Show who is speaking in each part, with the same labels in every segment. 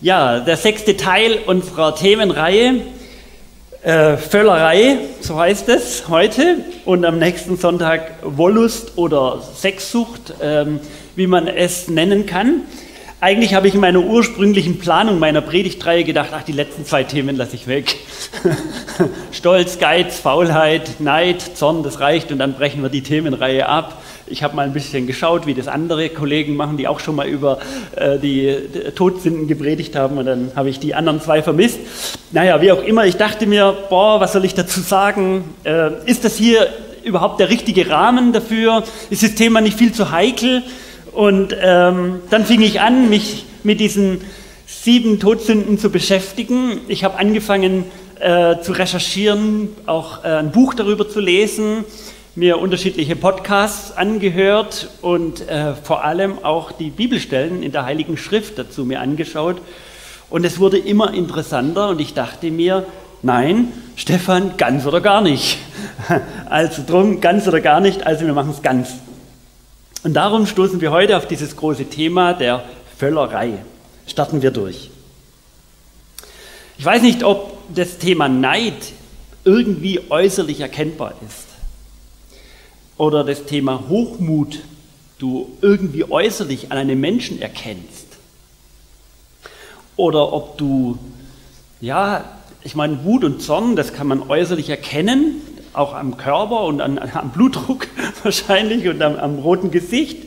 Speaker 1: Ja, der sechste Teil unserer Themenreihe, äh, Völlerei, so heißt es heute, und am nächsten Sonntag Wollust oder Sexsucht, ähm, wie man es nennen kann. Eigentlich habe ich in meiner ursprünglichen Planung meiner Predigtreihe gedacht, ach, die letzten zwei Themen lasse ich weg. Stolz, Geiz, Faulheit, Neid, Zorn, das reicht und dann brechen wir die Themenreihe ab. Ich habe mal ein bisschen geschaut, wie das andere Kollegen machen, die auch schon mal über äh, die Todsünden gepredigt haben und dann habe ich die anderen zwei vermisst. Naja, wie auch immer, ich dachte mir, boah, was soll ich dazu sagen? Äh, ist das hier überhaupt der richtige Rahmen dafür? Ist das Thema nicht viel zu heikel? Und ähm, dann fing ich an, mich mit diesen sieben Todsünden zu beschäftigen. Ich habe angefangen äh, zu recherchieren, auch äh, ein Buch darüber zu lesen mir unterschiedliche Podcasts angehört und äh, vor allem auch die Bibelstellen in der Heiligen Schrift dazu mir angeschaut. Und es wurde immer interessanter und ich dachte mir, nein, Stefan, ganz oder gar nicht. Also drum, ganz oder gar nicht, also wir machen es ganz. Und darum stoßen wir heute auf dieses große Thema der Völlerei. Starten wir durch. Ich weiß nicht, ob das Thema Neid irgendwie äußerlich erkennbar ist oder das Thema Hochmut du irgendwie äußerlich an einem Menschen erkennst. Oder ob du, ja, ich meine, Wut und Zorn, das kann man äußerlich erkennen, auch am Körper und an, am Blutdruck wahrscheinlich und am, am, roten Gesicht.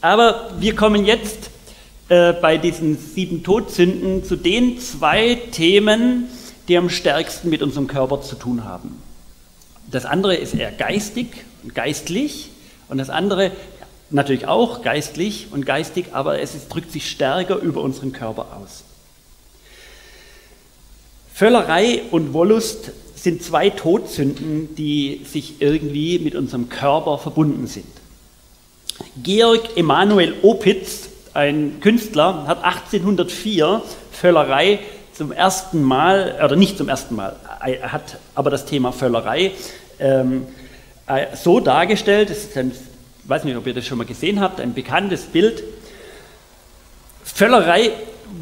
Speaker 1: Aber wir kommen jetzt äh, bei diesen sieben Todsünden zu den zwei Themen, die am stärksten mit unserem Körper zu tun haben. Das andere ist eher geistig und geistlich und das andere natürlich auch geistlich und geistig, aber es ist, drückt sich stärker über unseren Körper aus. Völlerei und Wollust sind zwei Todsünden, die sich irgendwie mit unserem Körper verbunden sind. Georg Emanuel Opitz, ein Künstler, hat 1804 Völlerei zum ersten Mal, oder nicht zum ersten Mal, hat aber das Thema Völlerei ähm, äh, so dargestellt, das ist ein, ich weiß nicht, ob ihr das schon mal gesehen habt, ein bekanntes Bild. Völlerei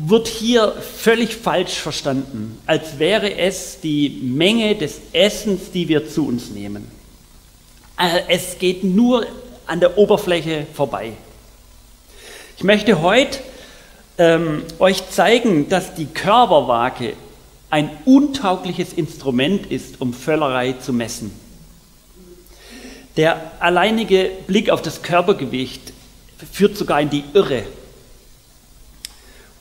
Speaker 1: wird hier völlig falsch verstanden, als wäre es die Menge des Essens, die wir zu uns nehmen. Äh, es geht nur an der Oberfläche vorbei. Ich möchte heute ähm, euch zeigen, dass die Körperwaage ein untaugliches Instrument ist, um Völlerei zu messen. Der alleinige Blick auf das Körpergewicht führt sogar in die Irre.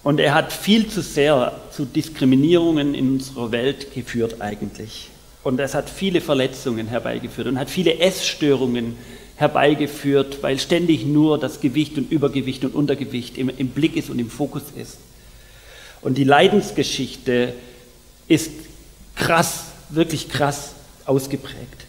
Speaker 1: Und er hat viel zu sehr zu Diskriminierungen in unserer Welt geführt eigentlich. Und es hat viele Verletzungen herbeigeführt und hat viele Essstörungen herbeigeführt, weil ständig nur das Gewicht und Übergewicht und Untergewicht im, im Blick ist und im Fokus ist. Und die Leidensgeschichte ist krass, wirklich krass ausgeprägt.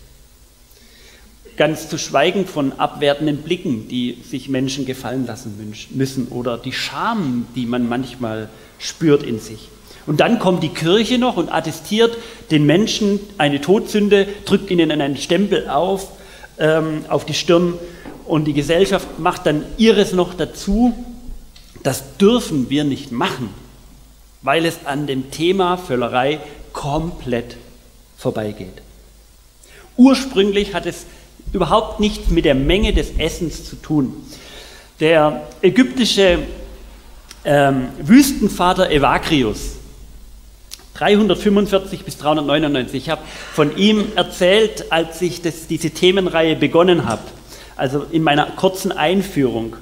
Speaker 1: Ganz zu schweigen von abwertenden Blicken, die sich Menschen gefallen lassen müssen oder die Scham, die man manchmal spürt in sich. Und dann kommt die Kirche noch und attestiert den Menschen eine Todsünde, drückt ihnen einen Stempel auf, ähm, auf die Stirn und die Gesellschaft macht dann ihres noch dazu. Das dürfen wir nicht machen, weil es an dem Thema Völlerei komplett vorbeigeht. Ursprünglich hat es überhaupt nichts mit der Menge des Essens zu tun. Der ägyptische ähm, Wüstenvater Evagrius, 345 bis 399, ich habe von ihm erzählt, als ich das, diese Themenreihe begonnen habe, also in meiner kurzen Einführung.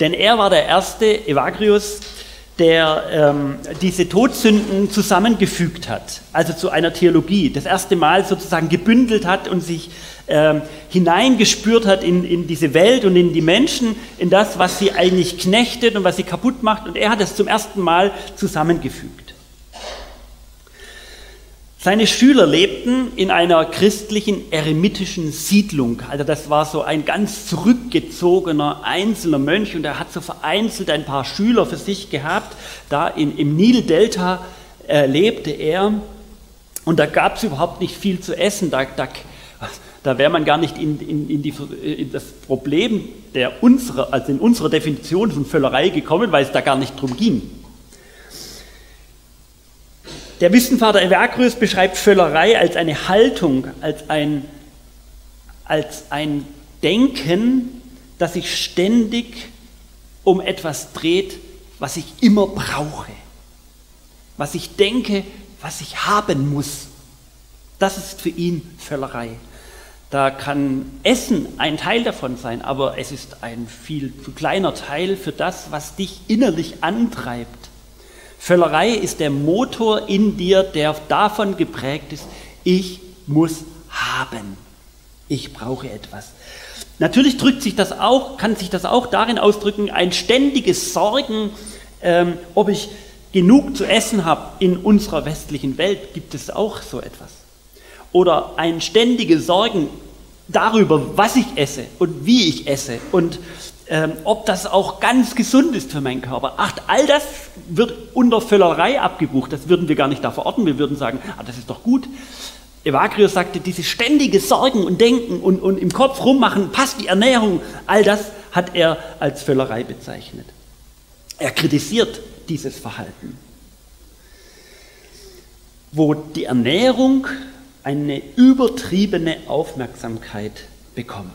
Speaker 1: Denn er war der erste, Evagrius, der ähm, diese Todsünden zusammengefügt hat, also zu einer Theologie, das erste Mal sozusagen gebündelt hat und sich ähm, hineingespürt hat in, in diese Welt und in die Menschen, in das, was sie eigentlich knechtet und was sie kaputt macht. Und er hat es zum ersten Mal zusammengefügt. Seine Schüler lebten in einer christlichen eremitischen Siedlung. Also das war so ein ganz zurückgezogener einzelner Mönch und er hat so vereinzelt ein paar Schüler für sich gehabt. Da in, im Nildelta äh, lebte er und da gab es überhaupt nicht viel zu essen. Da, da, da wäre man gar nicht in, in, in, die, in, das Problem der unserer, also in unserer Definition von Völlerei gekommen, weil es da gar nicht drum ging. Der Wissenvater Evagrius beschreibt Völlerei als eine Haltung, als ein, als ein Denken, das sich ständig um etwas dreht, was ich immer brauche, was ich denke, was ich haben muss. Das ist für ihn Völlerei. Da kann Essen ein Teil davon sein, aber es ist ein viel zu kleiner Teil für das, was dich innerlich antreibt. Völlerei ist der Motor in dir, der davon geprägt ist, ich muss haben. Ich brauche etwas. Natürlich drückt sich das auch, kann sich das auch darin ausdrücken, ein ständiges Sorgen, ähm, ob ich genug zu essen habe. In unserer westlichen Welt gibt es auch so etwas. Oder ein ständiges Sorgen darüber, was ich esse und wie ich esse und ähm, ob das auch ganz gesund ist für meinen Körper. Ach, all das wird unter Völlerei abgebucht. Das würden wir gar nicht da verorten. Wir würden sagen, ah, das ist doch gut. Evagrius sagte, diese ständige Sorgen und Denken und, und im Kopf rummachen, passt die Ernährung, all das hat er als Völlerei bezeichnet. Er kritisiert dieses Verhalten. Wo die Ernährung eine übertriebene Aufmerksamkeit bekommt.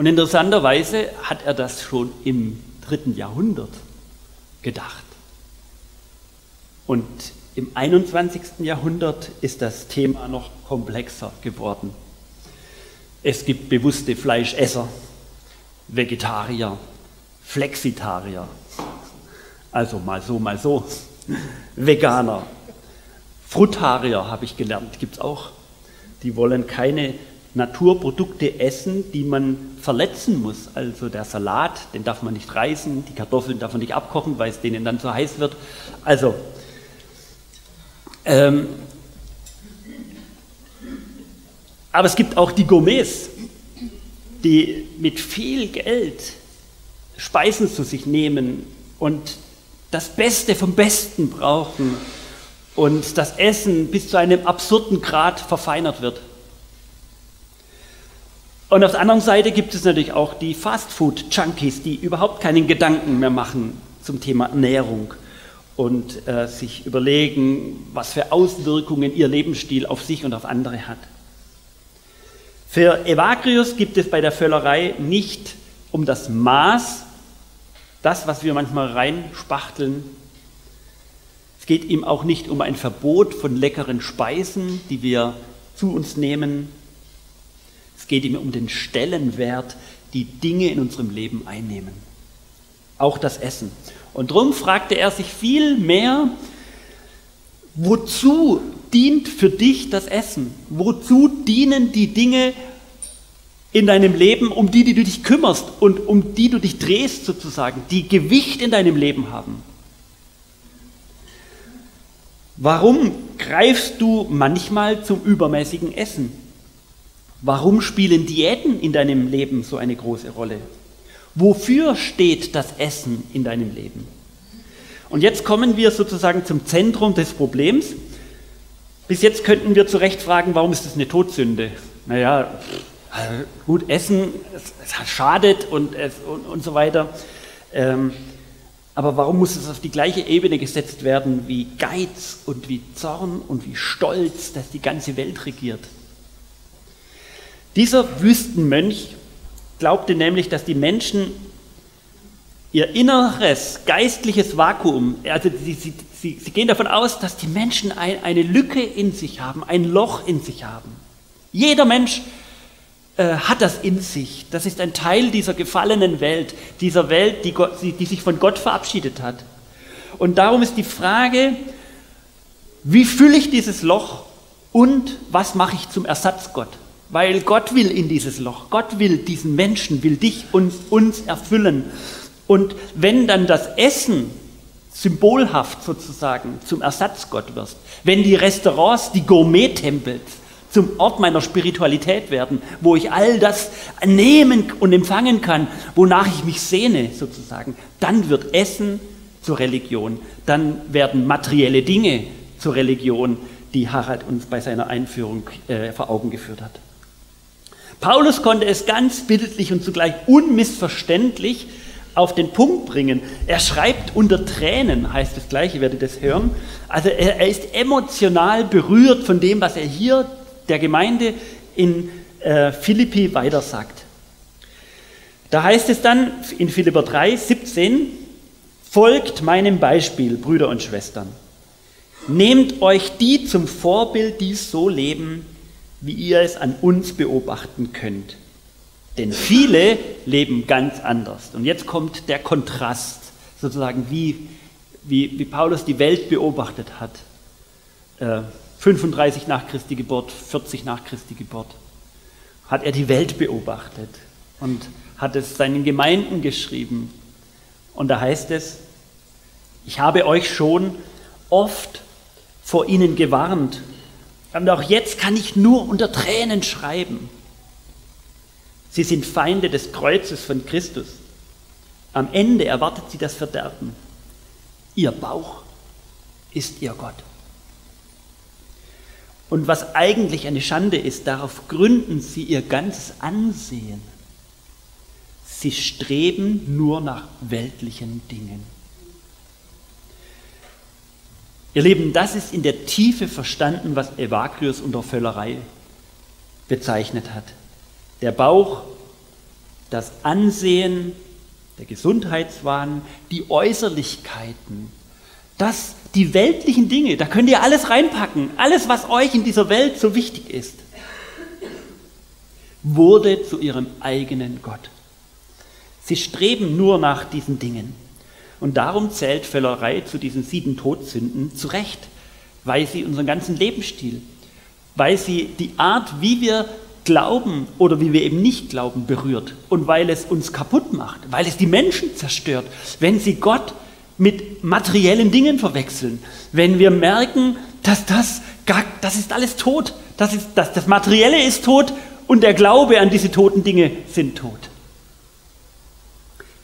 Speaker 1: Und interessanterweise hat er das schon im dritten Jahrhundert gedacht. Und im 21. Jahrhundert ist das Thema noch komplexer geworden. Es gibt bewusste Fleischesser, Vegetarier, Flexitarier, also mal so, mal so, Veganer, Frutarier habe ich gelernt, gibt es auch. Die wollen keine Naturprodukte essen, die man verletzen muss. Also der Salat, den darf man nicht reißen, die Kartoffeln darf man nicht abkochen, weil es denen dann zu heiß wird. Also ähm, aber es gibt auch die Gourmets, die mit viel Geld Speisen zu sich nehmen und das Beste vom Besten brauchen und das Essen bis zu einem absurden Grad verfeinert wird. Und auf der anderen Seite gibt es natürlich auch die Fastfood-Junkies, die überhaupt keinen Gedanken mehr machen zum Thema Ernährung und äh, sich überlegen, was für Auswirkungen ihr Lebensstil auf sich und auf andere hat. Für Evagrius gibt es bei der Völlerei nicht um das Maß, das, was wir manchmal reinspachteln. Es geht ihm auch nicht um ein Verbot von leckeren Speisen, die wir zu uns nehmen. Geht ihm um den Stellenwert, die Dinge in unserem Leben einnehmen. Auch das Essen. Und darum fragte er sich viel mehr, wozu dient für dich das Essen? Wozu dienen die Dinge in deinem Leben, um die, die du dich kümmerst und um die du dich drehst sozusagen, die Gewicht in deinem Leben haben? Warum greifst du manchmal zum übermäßigen Essen? Warum spielen Diäten in deinem Leben so eine große Rolle? Wofür steht das Essen in deinem Leben? Und jetzt kommen wir sozusagen zum Zentrum des Problems. Bis jetzt könnten wir zu Recht fragen, warum ist das eine Todsünde? Naja, gut, Essen, es, es schadet und, es, und, und so weiter. Ähm, aber warum muss es auf die gleiche Ebene gesetzt werden wie Geiz und wie Zorn und wie Stolz, das die ganze Welt regiert? Dieser Wüstenmönch glaubte nämlich, dass die Menschen ihr inneres geistliches Vakuum, also sie, sie, sie, sie gehen davon aus, dass die Menschen ein, eine Lücke in sich haben, ein Loch in sich haben. Jeder Mensch äh, hat das in sich. Das ist ein Teil dieser gefallenen Welt, dieser Welt, die, Gott, die, sich von Gott verabschiedet hat. Und darum ist die Frage, wie fülle ich dieses Loch und was mache ich zum Ersatzgott? Weil Gott will in dieses Loch, Gott will diesen Menschen, will dich und uns erfüllen. Und wenn dann das Essen symbolhaft sozusagen zum Ersatzgott wirst, wenn die Restaurants, die Gourmet-Tempels zum Ort meiner Spiritualität werden, wo ich all das nehmen und empfangen kann, wonach ich mich sehne sozusagen, dann wird Essen zur Religion, dann werden materielle Dinge zur Religion, die Harald uns bei seiner Einführung äh, vor Augen geführt hat. Paulus konnte es ganz bildlich und zugleich unmissverständlich auf den Punkt bringen. Er schreibt unter Tränen, heißt das gleiche, ihr werdet das hören. Also er, er, ist emotional berührt von dem, was er hier der Gemeinde in äh, Philippi weitersagt. Da heißt es dann in Philipper 3, 17, folgt meinem Beispiel, Brüder und Schwestern. Nehmt euch die zum Vorbild, die so leben, wie ihr es an uns beobachten könnt. Denn viele leben ganz anders. Und jetzt kommt der Kontrast, sozusagen, wie, wie, wie Paulus die Welt beobachtet hat. Äh, 35 nach Christi Geburt, 40 nach Christi Geburt, hat er die Welt beobachtet und hat es seinen Gemeinden geschrieben. Und da heißt es, ich habe euch schon oft vor ihnen gewarnt. Und auch jetzt kann ich nur unter Tränen schreiben. Sie sind Feinde des Kreuzes von Christus. Am Ende erwartet sie das Verderben. Ihr Bauch ist ihr Gott. Und was eigentlich eine Schande ist, darauf gründen sie ihr ganzes Ansehen. Sie streben nur nach weltlichen Dingen. Ihr Lieben, das ist in der Tiefe verstanden, was Evagrius unter Völlerei bezeichnet hat. Der Bauch, das Ansehen, der Gesundheitswahn, die Äußerlichkeiten, das, die weltlichen Dinge, da könnt ihr alles reinpacken, alles, was euch in dieser Welt so wichtig ist, wurde zu ihrem eigenen Gott. Sie streben nur nach diesen Dingen. Und darum zählt Völlerei zu diesen sieben Todsünden zu Recht, weil sie unseren ganzen Lebensstil, weil sie die Art, wie wir glauben oder wie wir eben nicht glauben, berührt und weil es uns kaputt macht, weil es die Menschen zerstört, wenn sie Gott mit materiellen Dingen verwechseln, wenn wir merken, dass das, gar, das ist alles tot, das, ist, das, das Materielle ist tot und der Glaube an diese toten Dinge sind tot.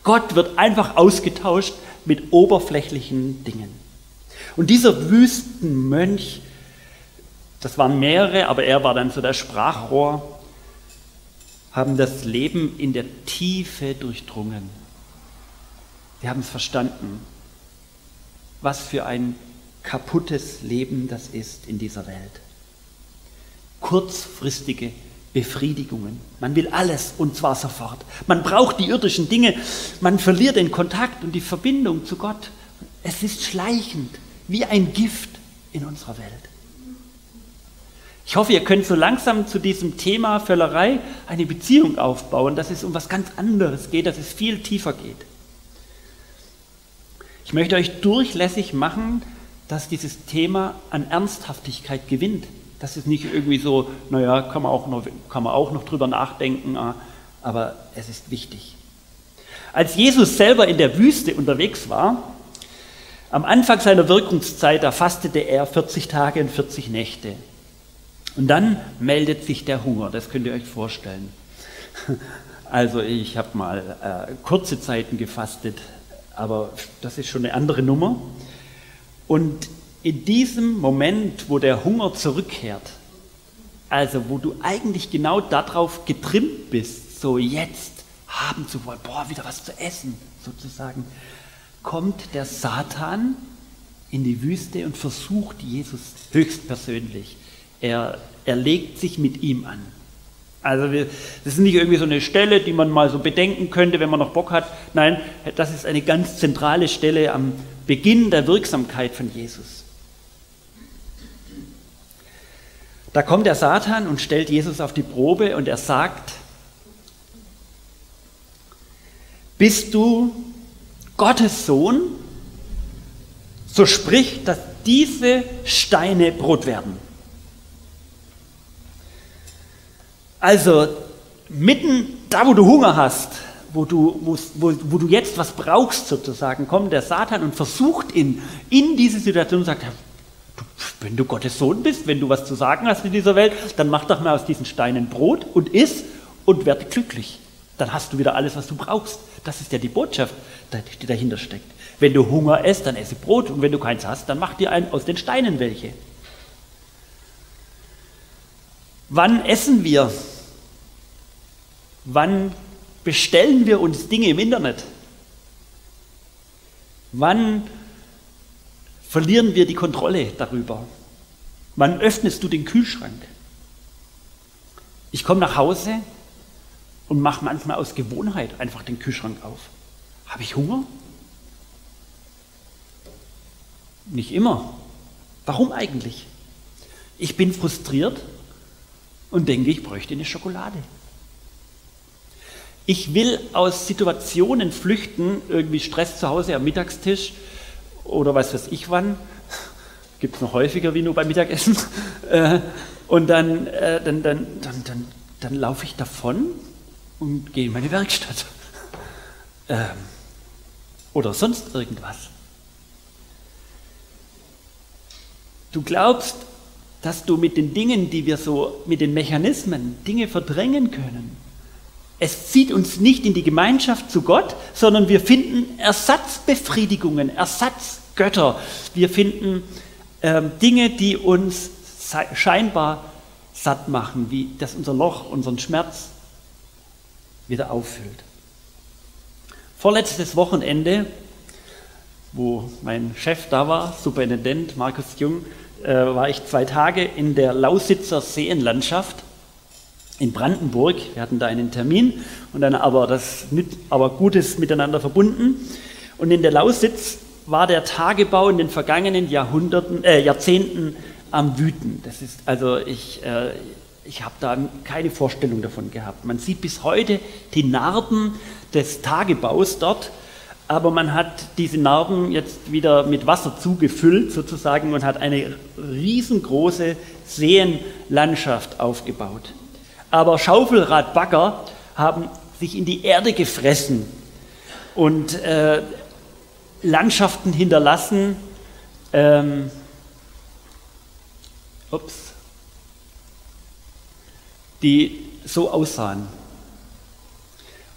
Speaker 1: Gott wird einfach ausgetauscht mit oberflächlichen Dingen. Und dieser Wüstenmönch, das waren mehrere, aber er war dann so der Sprachrohr, haben das Leben in der Tiefe durchdrungen. Sie haben es verstanden, was für ein kaputtes Leben das ist in dieser Welt. Kurzfristige Befriedigungen. Man will alles und zwar sofort. Man braucht die irdischen Dinge. Man verliert den Kontakt und die Verbindung zu Gott. Es ist schleichend, wie ein Gift in unserer Welt. Ich hoffe, ihr könnt so langsam zu diesem Thema Völlerei eine Beziehung aufbauen, dass es um was ganz anderes geht, dass es viel tiefer geht. Ich möchte euch durchlässig machen, dass dieses Thema an Ernsthaftigkeit gewinnt. Das ist nicht irgendwie so, naja, kann man auch noch, kann man auch noch drüber nachdenken, ah, aber es ist wichtig. Als Jesus selber in der Wüste unterwegs war, am Anfang seiner Wirkungszeit, da fastete er 40 Tage und 40 Nächte. Und dann meldet sich der Hunger, das könnt ihr euch vorstellen. Also ich habe mal äh, kurze Zeiten gefastet, aber das ist schon eine andere Nummer. Und in diesem Moment, wo der Hunger zurückkehrt, also wo du eigentlich genau darauf getrimmt bist, so jetzt haben zu wollen, boah, wieder was zu essen, sozusagen, kommt der Satan in die Wüste und versucht Jesus höchstpersönlich. Er, er legt sich mit ihm an. Also wir, das ist nicht irgendwie so eine Stelle, die man mal so bedenken könnte, wenn man noch Bock hat. Nein, das ist eine ganz zentrale Stelle am Beginn der Wirksamkeit von Jesus. Da kommt der Satan und stellt Jesus auf die Probe und er sagt, bist du Gottes Sohn? So sprich, dass diese Steine Brot werden. Also mitten da, wo du Hunger hast, wo du, wo, wo, du jetzt was brauchst sozusagen, kommt der Satan und versucht ihn in diese Situation und sagt, wenn du Gottes Sohn bist, wenn du was zu sagen hast in dieser Welt, dann mach doch mal aus diesen Steinen Brot und iss und werde glücklich. Dann hast du wieder alles, was du brauchst. Das ist ja die Botschaft, die dahinter steckt. Wenn du Hunger isst, dann esse Brot und wenn du keins hast, dann mach dir ein, aus den Steinen welche. Wann essen wir? Wann bestellen wir uns Dinge im Internet? Wann verlieren wir die Kontrolle darüber? Wann öffnest du den Kühlschrank? Ich komme nach Hause und mache manchmal aus Gewohnheit einfach den Kühlschrank auf. Habe ich Hunger? Nicht immer. Warum eigentlich? Ich bin frustriert und denke, ich bräuchte eine Schokolade. Ich will aus Situationen flüchten, irgendwie Stress zu Hause am Mittagstisch oder was weiß ich wann. Gibt es noch häufiger wie nur beim Mittagessen. Äh, und dann, äh, dann, dann, dann, dann, dann laufe ich davon und gehe in meine Werkstatt. Ähm, oder sonst irgendwas. Du glaubst, dass du mit den Dingen, die wir so, mit den Mechanismen, Dinge verdrängen können. Es zieht uns nicht in die Gemeinschaft zu Gott, sondern wir finden Ersatzbefriedigungen, Ersatzgötter. Wir finden ähm, Dinge, die uns scheinbar satt machen, wie das unser Loch, unseren Schmerz wieder auffüllt. Vorletztes Wochenende, wo mein Chef da war, Superintendent Markus Jung, äh, war ich zwei Tage in der Lausitzer Seenlandschaft in Brandenburg. Wir hatten da einen Termin und dann aber das aber Gutes miteinander verbunden. Und in der Lausitz war der Tagebau in den vergangenen Jahrhunderten, äh, Jahrzehnten am Wüten. Das ist also ich, äh, ich habe da keine Vorstellung davon gehabt. Man sieht bis heute die Narben des Tagebaus dort aber man hat diese Narben jetzt wieder mit Wasser zugefüllt sozusagen und hat eine riesengroße Seenlandschaft aufgebaut. Aber Schaufelradbagger haben sich in die Erde gefressen und äh, Landschaften hinterlassen, ähm, ups, die so aussahen.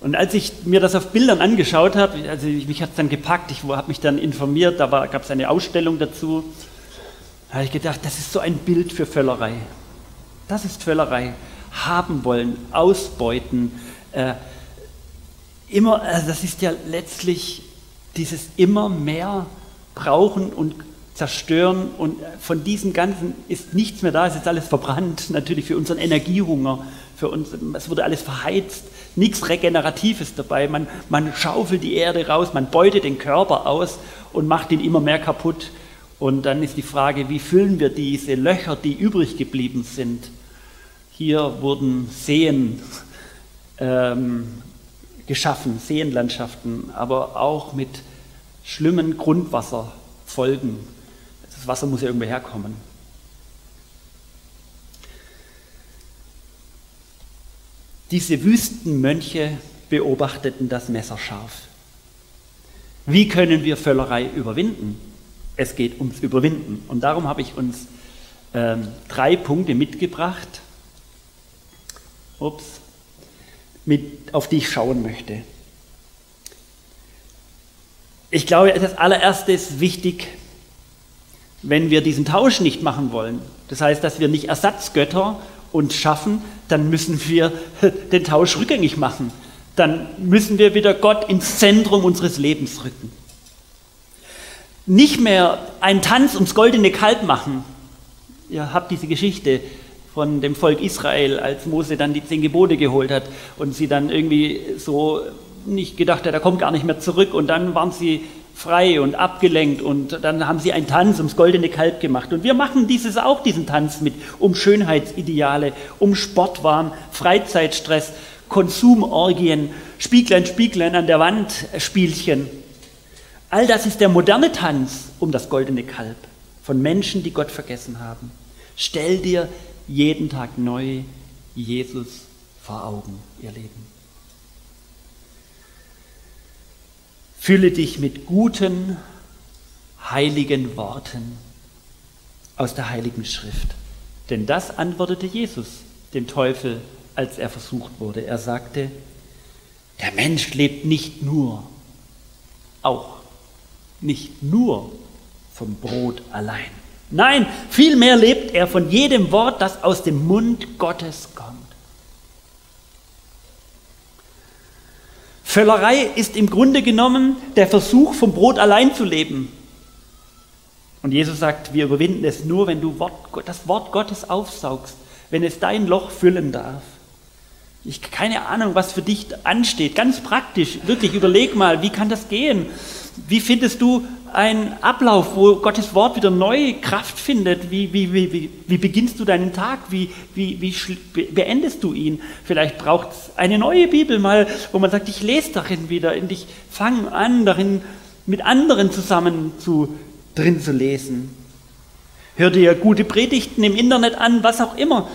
Speaker 1: Und als ich mir das auf Bildern angeschaut habe, also mich hat es dann gepackt, ich habe mich dann informiert, da gab es eine Ausstellung dazu, da habe ich gedacht, das ist so ein Bild für Völlerei. Das ist Völlerei. Haben wollen, ausbeuten. Äh, immer, also das ist ja letztlich dieses immer mehr brauchen und zerstören und von diesem Ganzen ist nichts mehr da, es ist alles verbrannt, natürlich für unseren Energiehunger, für uns, es wurde alles verheizt, nichts Regeneratives dabei, man, man schaufelt die Erde raus, man beutet den Körper aus und macht ihn immer mehr kaputt. Und dann ist die Frage, wie füllen wir diese Löcher, die übrig geblieben sind? Hier wurden Seen ähm, geschaffen, Seenlandschaften, aber auch mit schlimmen Grundwasserfolgen. Das Wasser muss ja irgendwo herkommen. Diese Wüstenmönche beobachteten das messerscharf. Wie können wir Völlerei überwinden? Es geht ums Überwinden. Und darum habe ich uns ähm, drei Punkte mitgebracht, ups, mit, auf die ich schauen möchte. Ich glaube, das allererste ist wichtig, wenn wir diesen Tausch nicht machen wollen. Das heißt, dass wir nicht Ersatzgötter uns schaffen, dann müssen wir den Tausch rückgängig machen. Dann müssen wir wieder Gott ins Zentrum unseres Lebens rücken. Nicht mehr einen Tanz ums goldene Kalb machen. Ihr habt diese Geschichte von dem Volk Israel, als Mose dann die zehn Gebote geholt hat und sie dann irgendwie so nicht gedacht hat, er kommt gar nicht mehr zurück und dann waren sie frei und abgelenkt und dann haben sie einen Tanz ums goldene Kalb gemacht. Und wir machen dieses auch, diesen Tanz mit, um Schönheitsideale, um Sportwahn, Freizeitstress, Konsumorgien, Spieglein, Spieglein an der Wand, Spielchen. All das ist der moderne Tanz um das goldene Kalb von Menschen, die Gott vergessen haben. Stell dir jeden Tag neu Jesus vor Augen, ihr Leben. Fülle dich mit guten, heiligen Worten aus der Heiligen Schrift. Denn das antwortete Jesus dem Teufel, als er versucht wurde. Er sagte, der Mensch lebt nicht nur, auch nicht nur vom Brot allein. Nein, vielmehr lebt er von jedem Wort, das aus dem Mund Gottes kommt. Völlerei ist im Grunde genommen der Versuch, vom Brot allein zu leben. Und Jesus sagt, wir überwinden es nur, wenn du das Wort Gottes aufsaugst, wenn es dein Loch füllen darf. Ich keine Ahnung, was für dich ansteht. Ganz praktisch, wirklich überleg mal, wie kann das gehen? Wie findest du einen Ablauf, wo Gottes Wort wieder neue Kraft findet? Wie, wie, wie, wie, beginnst du deinen Tag? Wie, wie, wie beendest du ihn? Vielleicht braucht es eine neue Bibel mal, wo man sagt, ich lese darin wieder und ich fange an, darin mit anderen zusammen zu, drin zu lesen. Hör dir gute Predigten im Internet an, was auch immer.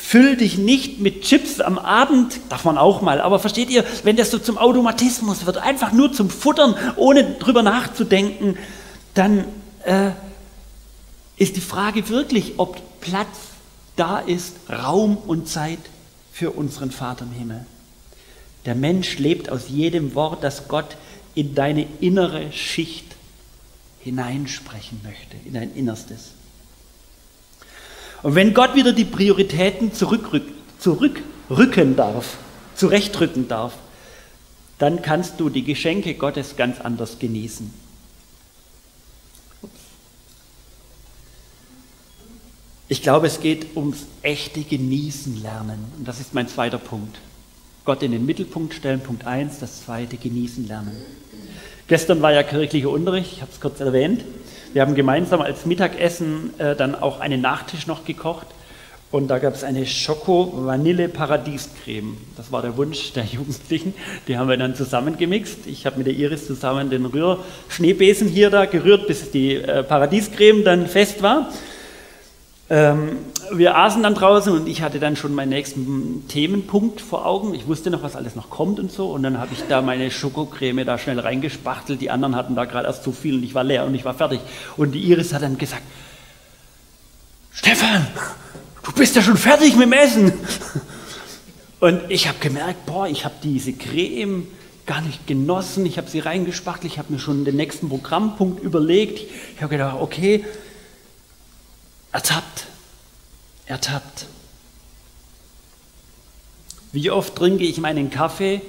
Speaker 1: Füll dich nicht mit Chips am Abend, darf man auch mal, aber versteht ihr, wenn das so zum Automatismus wird, einfach nur zum Futtern, ohne drüber nachzudenken, dann äh, ist die Frage wirklich, ob Platz da ist, Raum und Zeit für unseren Vater im Himmel. Der Mensch lebt aus jedem Wort, das Gott in deine innere Schicht hineinsprechen möchte, in dein Innerstes. Und wenn Gott wieder die Prioritäten zurückrück, zurückrücken darf, zurechtrücken darf, dann kannst du die Geschenke Gottes ganz anders genießen. Ich glaube, es geht ums echte Genießen lernen. Und das ist mein zweiter Punkt. Gott in den Mittelpunkt stellen, Punkt 1, das zweite Genießen lernen. Gestern war ja kirchlicher Unterricht, ich habe es kurz erwähnt. Wir haben gemeinsam als Mittagessen äh, dann auch einen Nachtisch noch gekocht. Und da gab es eine Schoko-Vanille-Paradiescreme. Das war der Wunsch der Jugendlichen. Die haben wir dann zusammengemixt. Ich habe mit der Iris zusammen den Rührschneebesen hier da gerührt, bis die äh, Paradiescreme dann fest war. Ähm, wir aßen dann draußen und ich hatte dann schon meinen nächsten Themenpunkt vor Augen. Ich wusste noch, was alles noch kommt und so. Und dann habe ich da meine Schokocreme da schnell reingespachtelt. Die anderen hatten da gerade erst zu viel und ich war leer und ich war fertig. Und die Iris hat dann gesagt, Stefan, du bist ja schon fertig mit dem Essen. Und ich habe gemerkt, boah, ich habe diese Creme gar nicht genossen. Ich habe sie reingespachtelt. Ich habe mir schon den nächsten Programmpunkt überlegt. Ich habe gedacht, okay, ertappt, ertappt. Wie oft trinke ich meinen Kaffee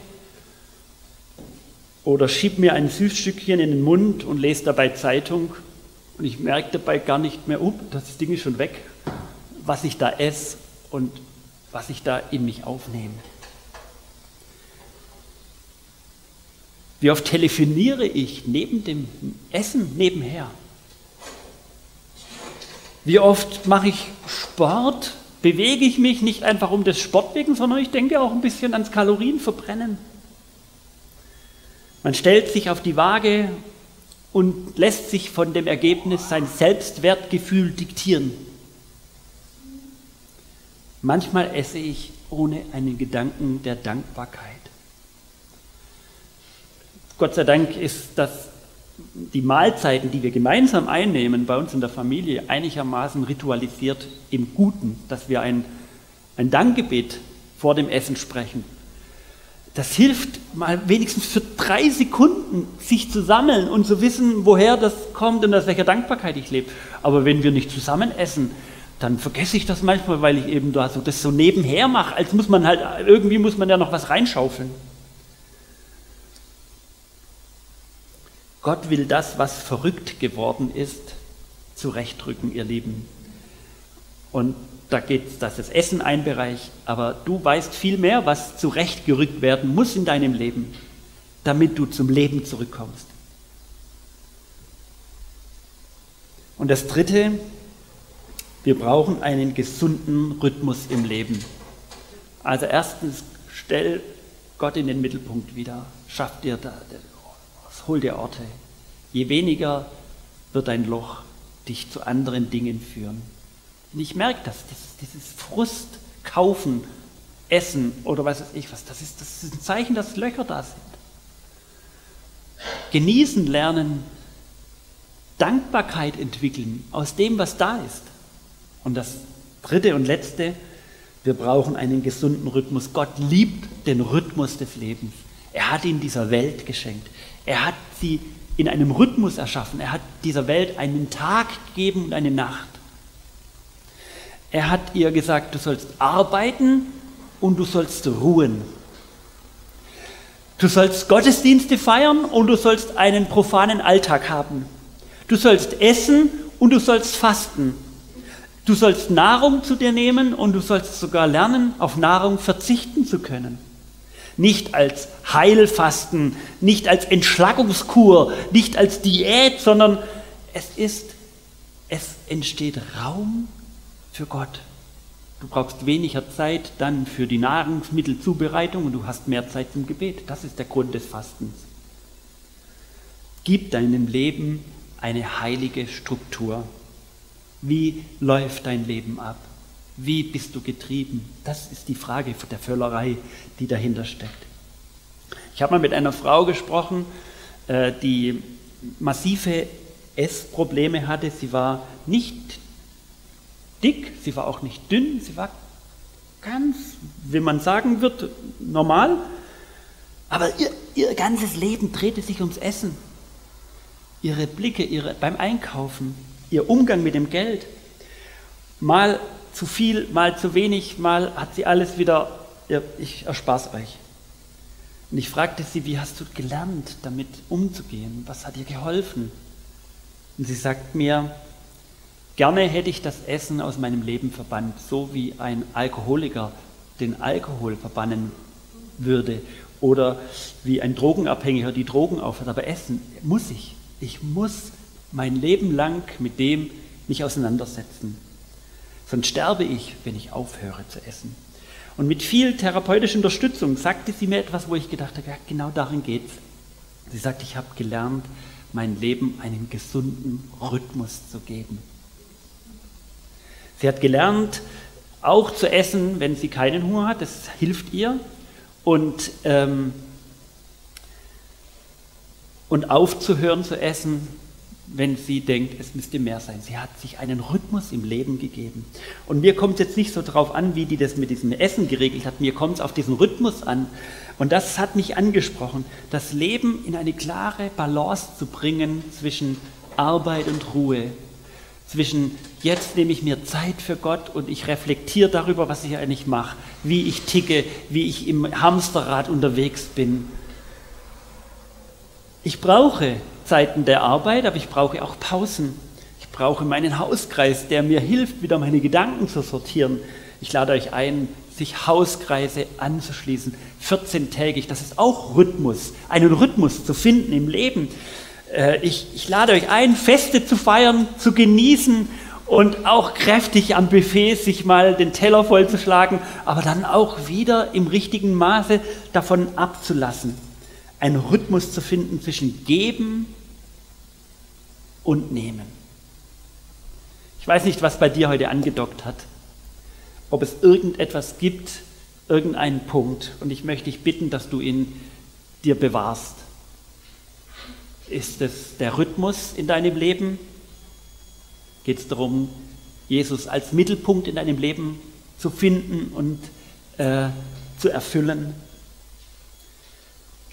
Speaker 1: oder schieb mir ein Süßstückchen in den Mund und lese dabei Zeitung und ich merke dabei gar nicht mehr, up, das Ding ist schon weg, was ich da esse und was ich da in mich aufnehme. Wie oft telefoniere ich neben dem Essen nebenher? Wie oft mache ich Sport? Bewege ich mich nicht einfach um des Sport wegen, sondern ich denke auch ein bisschen ans Kalorienverbrennen. Man stellt sich auf die Waage und lässt sich von dem Ergebnis sein Selbstwertgefühl diktieren. Manchmal esse ich ohne einen Gedanken der Dankbarkeit. Gott sei Dank ist das die Mahlzeiten, die wir gemeinsam einnehmen bei uns in der Familie, einigermaßen ritualisiert im Guten, dass wir ein, ein Dankgebet vor dem Essen sprechen. Das hilft mal wenigstens für drei Sekunden, sich zu sammeln und zu wissen, woher das kommt und aus welcher Dankbarkeit ich lebe. Aber wenn wir nicht zusammen essen, dann vergesse ich das manchmal, weil ich eben das so nebenher mache, als muss man halt, irgendwie muss man ja noch was reinschaufeln. Gott will das, was verrückt geworden ist, zurechtrücken, ihr Lieben. Und da geht das ist Essen ein Bereich, aber du weißt viel mehr, was zurechtgerückt werden muss in deinem Leben, damit du zum Leben zurückkommst. Und das Dritte, wir brauchen einen gesunden Rhythmus im Leben. Also erstens, stell Gott in den Mittelpunkt wieder, schaff dir da, hol dir Orte. Je weniger wird dein Loch dich zu anderen Dingen führen. Und ich merke das, dieses, dieses Frust, Kaufen, Essen oder was weiß ich was, das ist, das ist ein Zeichen, dass Löcher da sind. Genießen lernen, Dankbarkeit entwickeln aus dem, was da ist. Und das dritte und letzte, wir brauchen einen gesunden Rhythmus. Gott liebt den Rhythmus des Lebens. Er hat ihn dieser Welt geschenkt. Er hat sie in einem Rhythmus erschaffen. Er hat dieser Welt einen Tag gegeben und eine Nacht. Er hat ihr gesagt, du sollst arbeiten und du sollst ruhen. Du sollst Gottesdienste feiern und du sollst einen profanen Alltag haben. Du sollst essen und du sollst fasten. Du sollst Nahrung zu dir nehmen und du sollst sogar lernen, auf Nahrung verzichten zu können. Nicht als Heilfasten, nicht als Entschlackungskur, nicht als Diät, sondern es ist, es entsteht Raum für Gott. Du brauchst weniger Zeit dann für die Nahrungsmittelzubereitung und du hast mehr Zeit zum Gebet. Das ist der Grund des Fastens. Gib deinem Leben eine heilige Struktur. Wie läuft dein Leben ab? Wie bist du getrieben? Das ist die Frage der Völlerei, die dahinter steckt. Ich habe mal mit einer Frau gesprochen, äh, die massive Essprobleme hatte. Sie war nicht dick, sie war auch nicht dünn, sie war ganz, wie man sagen wird, normal. Aber ihr, ihr ganzes Leben drehte sich ums Essen. Ihre Blicke ihre, beim Einkaufen, ihr Umgang mit dem Geld. Mal zu viel, mal zu wenig, mal hat sie alles wieder, ja, ich erspare euch. Und ich fragte sie, wie hast du gelernt, damit umzugehen? Was hat dir geholfen? Und sie sagt mir, gerne hätte ich das Essen aus meinem Leben verbannt, so wie ein Alkoholiker den Alkohol verbannen würde oder wie ein Drogenabhängiger die Drogen aufhört. Aber essen muss ich. Ich muss mein Leben lang mit dem mich auseinandersetzen. Sonst sterbe ich, wenn ich aufhöre zu essen. Und mit viel therapeutischer Unterstützung sagte sie mir etwas, wo ich gedacht habe, ja, genau darin geht's. Sie sagt, ich habe gelernt, mein Leben einen gesunden Rhythmus zu geben. Sie hat gelernt, auch zu essen, wenn sie keinen Hunger hat, das hilft ihr. Und, ähm, und aufzuhören zu essen, wenn sie denkt, es müsste mehr sein. Sie hat sich einen Rhythmus im Leben gegeben. Und mir kommt es jetzt nicht so darauf an, wie die das mit diesem Essen geregelt hat. Mir kommt es auf diesen Rhythmus an. Und das hat mich angesprochen, das Leben in eine klare Balance zu bringen zwischen Arbeit und Ruhe. Zwischen jetzt nehme ich mir Zeit für Gott und ich reflektiere darüber, was ich eigentlich mache, wie ich ticke, wie ich im Hamsterrad unterwegs bin. Ich brauche Zeiten der Arbeit, aber ich brauche auch Pausen. Ich brauche meinen Hauskreis, der mir hilft, wieder meine Gedanken zu sortieren. Ich lade euch ein, sich Hauskreise anzuschließen, 14-tägig. Das ist auch Rhythmus, einen Rhythmus zu finden im Leben. Äh, ich, ich lade euch ein, Feste zu feiern, zu genießen und auch kräftig am Buffet sich mal den Teller vollzuschlagen, aber dann auch wieder im richtigen Maße davon abzulassen. Einen Rhythmus zu finden zwischen Geben und nehmen. Ich weiß nicht, was bei dir heute angedockt hat, ob es irgendetwas gibt, irgendeinen Punkt. Und ich möchte dich bitten, dass du ihn dir bewahrst. Ist es der Rhythmus in deinem Leben? Geht es darum, Jesus als Mittelpunkt in deinem Leben zu finden und äh, zu erfüllen?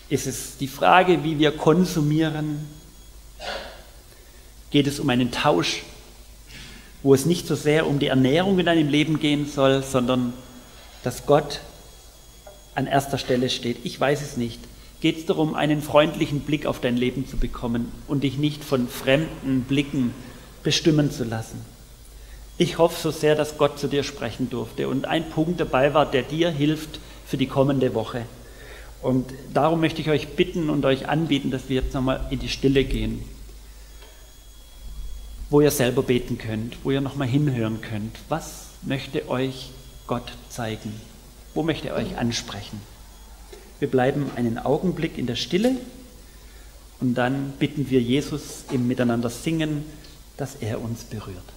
Speaker 1: Ist es die Frage, wie wir konsumieren? Geht es um einen Tausch, wo es nicht so sehr um die Ernährung in deinem Leben gehen soll, sondern dass Gott an erster Stelle steht. Ich weiß es nicht. Geht es darum, einen freundlichen Blick auf dein Leben zu bekommen und dich nicht von fremden Blicken bestimmen zu lassen. Ich hoffe so sehr, dass Gott zu dir sprechen durfte und ein Punkt dabei war, der dir hilft für die kommende Woche. Und darum möchte ich euch bitten und euch anbieten, dass wir jetzt nochmal in die Stille gehen wo ihr selber beten könnt, wo ihr nochmal hinhören könnt. Was möchte euch Gott zeigen? Wo möchte er euch ansprechen? Wir bleiben einen Augenblick in der Stille und dann bitten wir Jesus im Miteinander singen, dass er uns berührt.